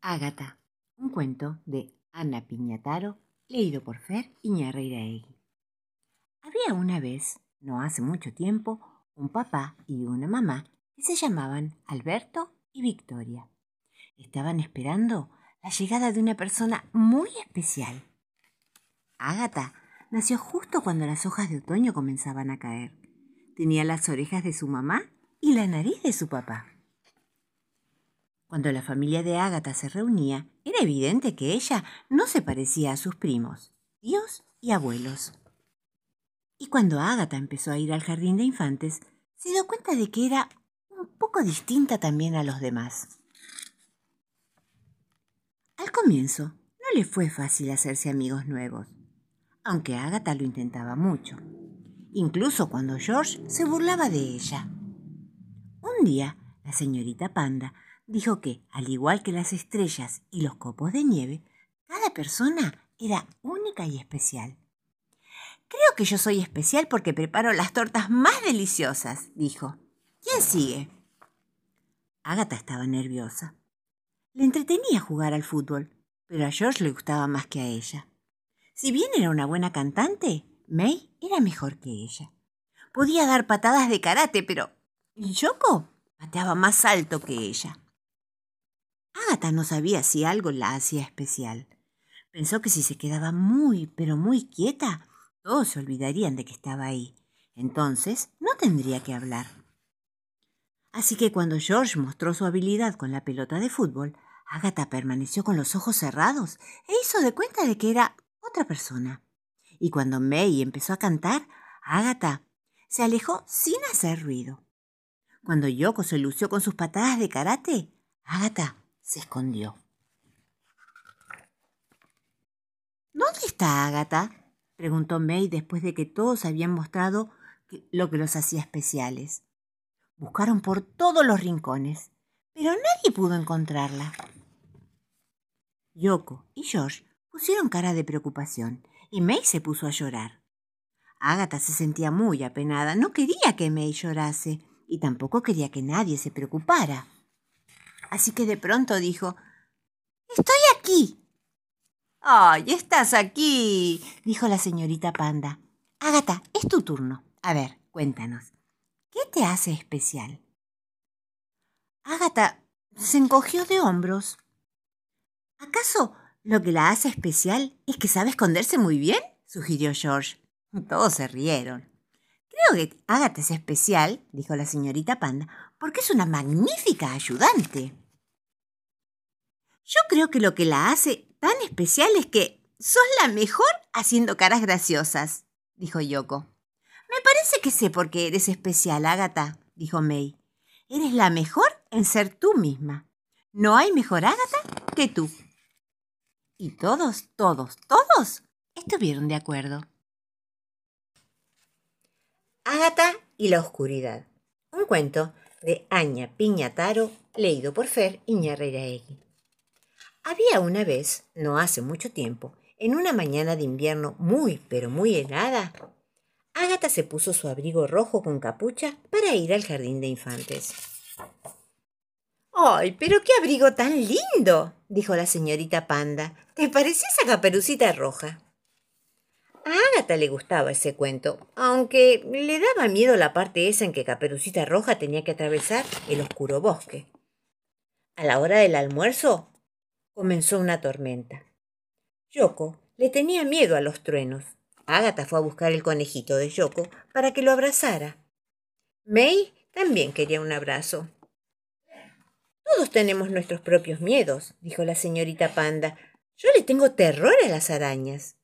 Ágata, un cuento de Ana Piñataro, leído por Fer Iñarreiraegui. Había una vez, no hace mucho tiempo, un papá y una mamá que se llamaban Alberto y Victoria. Estaban esperando la llegada de una persona muy especial. Ágata nació justo cuando las hojas de otoño comenzaban a caer. Tenía las orejas de su mamá y la nariz de su papá. Cuando la familia de Ágata se reunía, era evidente que ella no se parecía a sus primos, tíos y abuelos. Y cuando Ágata empezó a ir al jardín de infantes, se dio cuenta de que era un poco distinta también a los demás. Al comienzo, no le fue fácil hacerse amigos nuevos, aunque Ágata lo intentaba mucho, incluso cuando George se burlaba de ella. Un día, la señorita Panda dijo que, al igual que las estrellas y los copos de nieve, cada persona era única y especial. Creo que yo soy especial porque preparo las tortas más deliciosas, dijo. ¿Quién sigue? Agatha estaba nerviosa. Le entretenía jugar al fútbol, pero a George le gustaba más que a ella. Si bien era una buena cantante, May era mejor que ella. Podía dar patadas de karate, pero Yoko pateaba más alto que ella. Agatha no sabía si algo la hacía especial. Pensó que si se quedaba muy, pero muy quieta, todos se olvidarían de que estaba ahí. Entonces no tendría que hablar. Así que cuando George mostró su habilidad con la pelota de fútbol, Agatha permaneció con los ojos cerrados e hizo de cuenta de que era otra persona. Y cuando May empezó a cantar, Agatha se alejó sin hacer ruido. Cuando Yoko se lució con sus patadas de karate, Agatha se escondió. ¿Dónde está Ágata? preguntó May después de que todos habían mostrado lo que los hacía especiales. Buscaron por todos los rincones, pero nadie pudo encontrarla. Yoko y George pusieron cara de preocupación y May se puso a llorar. Ágata se sentía muy apenada, no quería que May llorase y tampoco quería que nadie se preocupara. Así que de pronto dijo, Estoy aquí. ¡Ay, estás aquí! dijo la señorita Panda. Ágata, es tu turno. A ver, cuéntanos. ¿Qué te hace especial? Ágata se encogió de hombros. ¿Acaso lo que la hace especial es que sabe esconderse muy bien? sugirió George. Todos se rieron. Creo que Ágata es especial, dijo la señorita Panda, porque es una magnífica ayudante. Yo creo que lo que la hace tan especial es que sos la mejor haciendo caras graciosas, dijo Yoko. Me parece que sé por qué eres especial, Ágata, dijo May. Eres la mejor en ser tú misma. No hay mejor Ágata que tú. Y todos, todos, todos estuvieron de acuerdo. Ágata y la oscuridad. Un cuento de Aña Piñataro, leído por Fer Iñarreiraegui. Había una vez, no hace mucho tiempo, en una mañana de invierno muy, pero muy helada, Ágata se puso su abrigo rojo con capucha para ir al jardín de infantes. ¡Ay, pero qué abrigo tan lindo! dijo la señorita Panda. ¿Te parece esa caperucita roja? A Ágata le gustaba ese cuento, aunque le daba miedo la parte esa en que Caperucita Roja tenía que atravesar el oscuro bosque. A la hora del almuerzo comenzó una tormenta. Yoko le tenía miedo a los truenos. Ágata fue a buscar el conejito de Yoko para que lo abrazara. May también quería un abrazo. Todos tenemos nuestros propios miedos, dijo la señorita Panda. Yo le tengo terror a las arañas.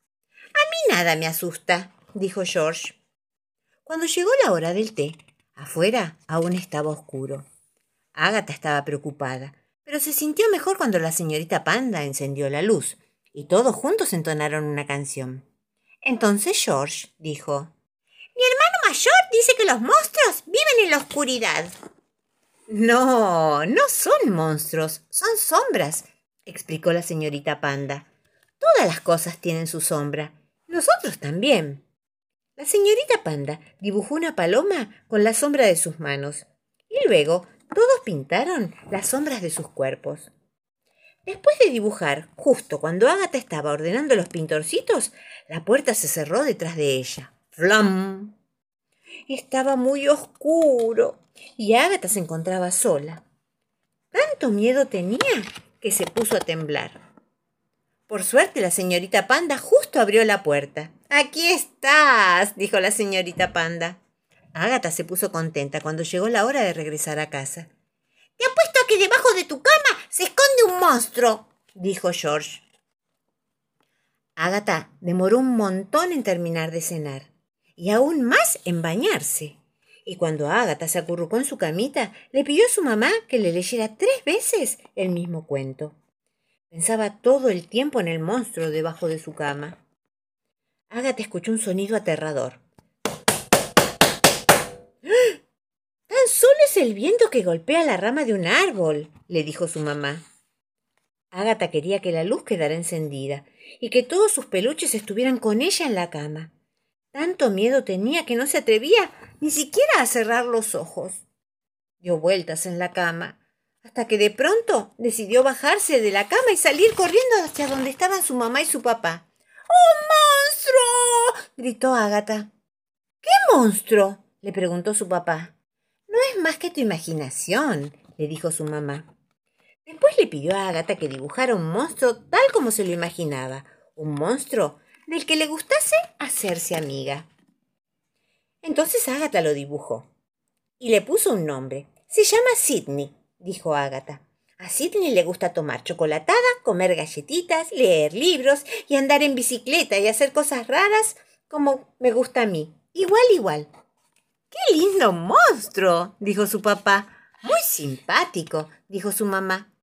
Nada me asusta, dijo George. Cuando llegó la hora del té, afuera aún estaba oscuro. Ágata estaba preocupada, pero se sintió mejor cuando la señorita Panda encendió la luz y todos juntos entonaron una canción. Entonces George dijo Mi hermano mayor dice que los monstruos viven en la oscuridad. No, no son monstruos, son sombras, explicó la señorita Panda. Todas las cosas tienen su sombra, nosotros también. La señorita Panda dibujó una paloma con la sombra de sus manos y luego todos pintaron las sombras de sus cuerpos. Después de dibujar, justo cuando Ágata estaba ordenando los pintorcitos, la puerta se cerró detrás de ella. ¡Flam! Estaba muy oscuro y Ágata se encontraba sola. Tanto miedo tenía que se puso a temblar. Por suerte la señorita Panda abrió la puerta. Aquí estás, dijo la señorita Panda. Ágata se puso contenta cuando llegó la hora de regresar a casa. Te apuesto a que debajo de tu cama se esconde un monstruo, dijo George. Ágata demoró un montón en terminar de cenar y aún más en bañarse. Y cuando Ágata se acurrucó en su camita, le pidió a su mamá que le leyera tres veces el mismo cuento. Pensaba todo el tiempo en el monstruo debajo de su cama. Ágata escuchó un sonido aterrador. ¡Ah! Tan solo es el viento que golpea la rama de un árbol, le dijo su mamá. Ágata quería que la luz quedara encendida y que todos sus peluches estuvieran con ella en la cama. Tanto miedo tenía que no se atrevía ni siquiera a cerrar los ojos. Dio vueltas en la cama, hasta que de pronto decidió bajarse de la cama y salir corriendo hacia donde estaban su mamá y su papá. ¡Un monstruo! gritó Ágata. ¿Qué monstruo? le preguntó su papá. No es más que tu imaginación, le dijo su mamá. Después le pidió a Ágata que dibujara un monstruo tal como se lo imaginaba, un monstruo del que le gustase hacerse amiga. Entonces Ágata lo dibujó y le puso un nombre. Se llama Sidney, dijo Ágata. A Sidney le gusta tomar chocolatada, comer galletitas, leer libros y andar en bicicleta y hacer cosas raras como me gusta a mí. Igual, igual. ¡Qué lindo monstruo! dijo su papá. Muy simpático, dijo su mamá.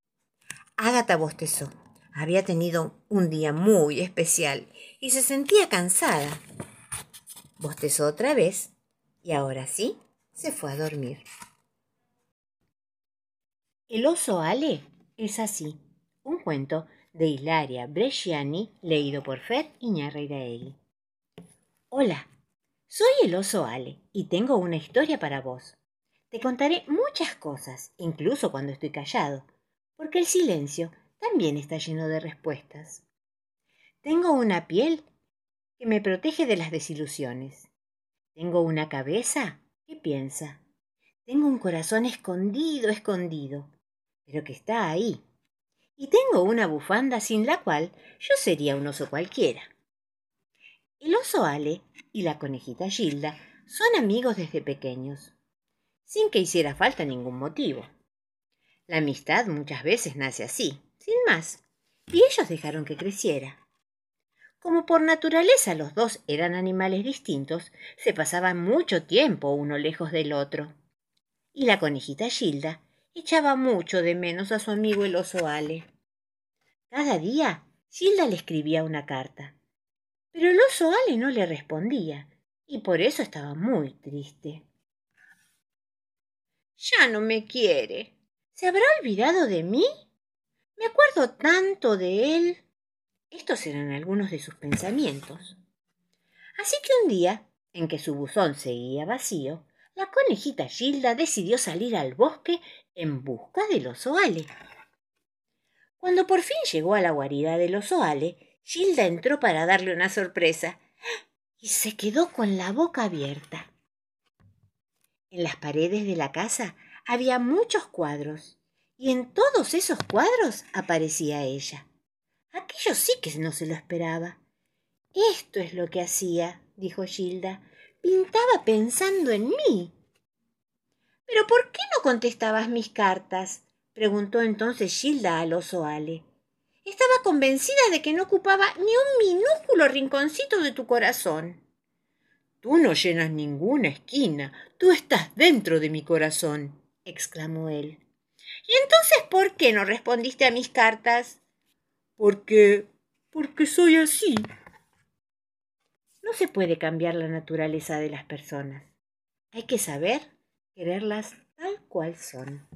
Ágata bostezó. Había tenido un día muy especial y se sentía cansada. Bostezó otra vez y ahora sí se fue a dormir. El oso Ale es así, un cuento de Hilaria Bresciani leído por Fer Iñarreiraegui. Hola, soy el oso Ale y tengo una historia para vos. Te contaré muchas cosas, incluso cuando estoy callado, porque el silencio también está lleno de respuestas. Tengo una piel que me protege de las desilusiones. Tengo una cabeza que piensa. Tengo un corazón escondido, escondido, pero que está ahí. Y tengo una bufanda sin la cual yo sería un oso cualquiera. El oso Ale y la conejita Gilda son amigos desde pequeños, sin que hiciera falta ningún motivo. La amistad muchas veces nace así, sin más, y ellos dejaron que creciera. Como por naturaleza los dos eran animales distintos, se pasaban mucho tiempo uno lejos del otro. Y la conejita Gilda echaba mucho de menos a su amigo el oso Ale. Cada día Gilda le escribía una carta, pero el oso Ale no le respondía, y por eso estaba muy triste. Ya no me quiere. ¿Se habrá olvidado de mí? Me acuerdo tanto de él. Estos eran algunos de sus pensamientos. Así que un día, en que su buzón seguía vacío, la conejita Gilda decidió salir al bosque en busca del oso Ale. Cuando por fin llegó a la guarida del oso Ale, Gilda entró para darle una sorpresa y se quedó con la boca abierta. En las paredes de la casa había muchos cuadros y en todos esos cuadros aparecía ella. Aquello sí que no se lo esperaba. Esto es lo que hacía, dijo Gilda. Pintaba pensando en mí. ¿Pero por qué no contestabas mis cartas? preguntó entonces Gilda al oso Ale. Estaba convencida de que no ocupaba ni un minúsculo rinconcito de tu corazón. Tú no llenas ninguna esquina, tú estás dentro de mi corazón, exclamó él. ¿Y entonces por qué no respondiste a mis cartas? Porque. porque soy así. No se puede cambiar la naturaleza de las personas. Hay que saber quererlas tal cual son.